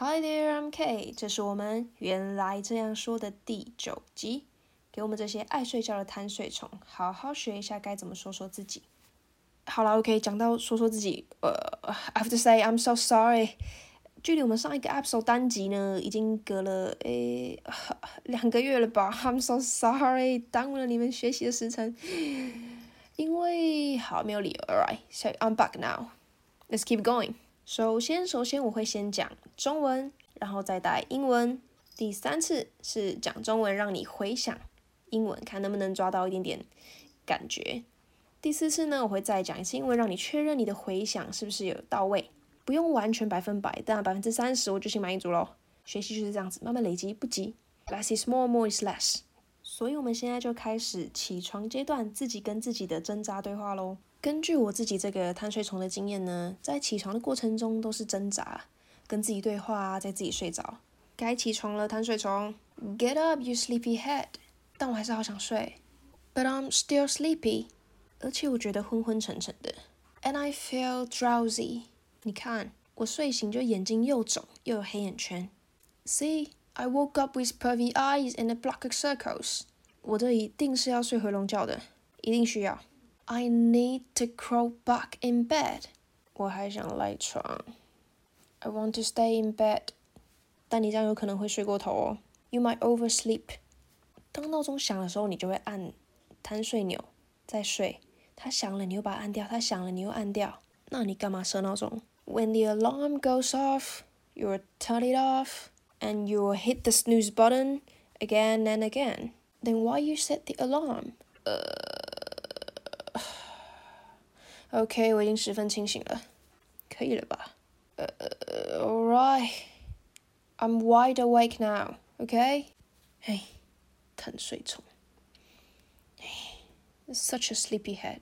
Hi there, I'm K。这是我们原来这样说的第九集。给我们这些爱睡觉的贪睡虫，好好学一下该怎么说说自己。好了，OK，讲到说说自己，呃，I have to say I'm so sorry。距离我们上一个 episode 单集呢，已经隔了诶 两个月了吧？I'm so sorry，耽误了你们学习的时辰。因为好没有理由，Alright，so I'm back now。Let's keep going。首先，首先我会先讲中文，然后再带英文。第三次是讲中文，让你回想英文，看能不能抓到一点点感觉。第四次呢，我会再讲一次英文，让你确认你的回想是不是有到位。不用完全百分百，但百分之三十我就心满意足喽。学习就是这样子，慢慢累积，不急。Less is more, more is less。所以我们现在就开始起床阶段，自己跟自己的挣扎对话喽。根据我自己这个贪睡虫的经验呢，在起床的过程中都是挣扎，跟自己对话，在自己睡着。该起床了，贪睡虫，Get up, you sleepy head。但我还是好想睡，But I'm still sleepy。而且我觉得昏昏沉沉的，And I feel drowsy。你看，我睡醒就眼睛又肿又有黑眼圈。See, I woke up with puffy eyes and a block of circles。我这一定是要睡回笼觉的，一定需要。I need to crawl back in bed。我还想赖床。I want to stay in bed。但你这样有可能会睡过头哦。You might oversleep。当闹钟响的时候，你就会按贪睡钮再睡。它响了，你又把它按掉；它响了，你又按掉。那你干嘛设闹钟？When the alarm goes off, you'll turn it off, and you'll hit the snooze button again and again. Then why you set the alarm? 呃。 OK，我已经十分清醒了，可以了吧？呃，Alright，I'm wide awake now. OK，嘿，贪睡虫，嘿，such a sleepy head。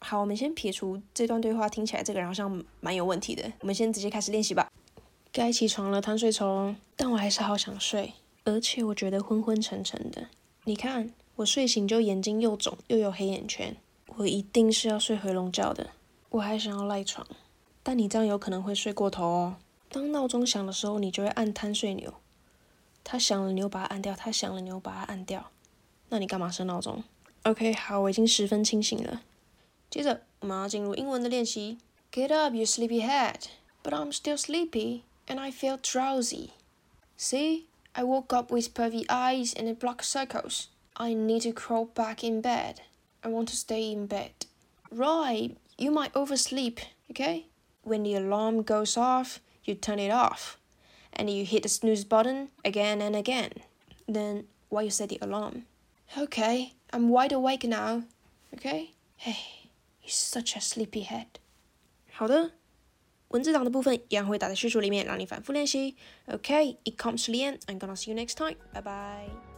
好，我们先撇除这段对话听起来这个人好像蛮有问题的，我们先直接开始练习吧。该起床了，贪睡虫，但我还是好想睡，而且我觉得昏昏沉沉的。你看，我睡醒就眼睛又肿又有黑眼圈。我一定是要睡回笼觉的，我还想要赖床，但你这样有可能会睡过头哦。当闹钟响的时候，你就会按贪睡钮，它响了你又把它按掉，它响了你又把它按掉，那你干嘛设闹钟？OK，好，我已经十分清醒了。接着我们要进入英文的练习。Get up, you sleepy head. But I'm still sleepy, and I feel drowsy. See, I woke up with puffy eyes and black circles. I need to crawl back in bed. I want to stay in bed. Right, you might oversleep, okay? When the alarm goes off, you turn it off. And you hit the snooze button again and again. Then why you set the alarm? Okay, I'm wide awake now. Okay? Hey, you're such a sleepy head. 好的，文字档的部分一样会打在叙述里面，让你反复练习。Okay, it comes to the end. I'm gonna see you next time. Bye bye.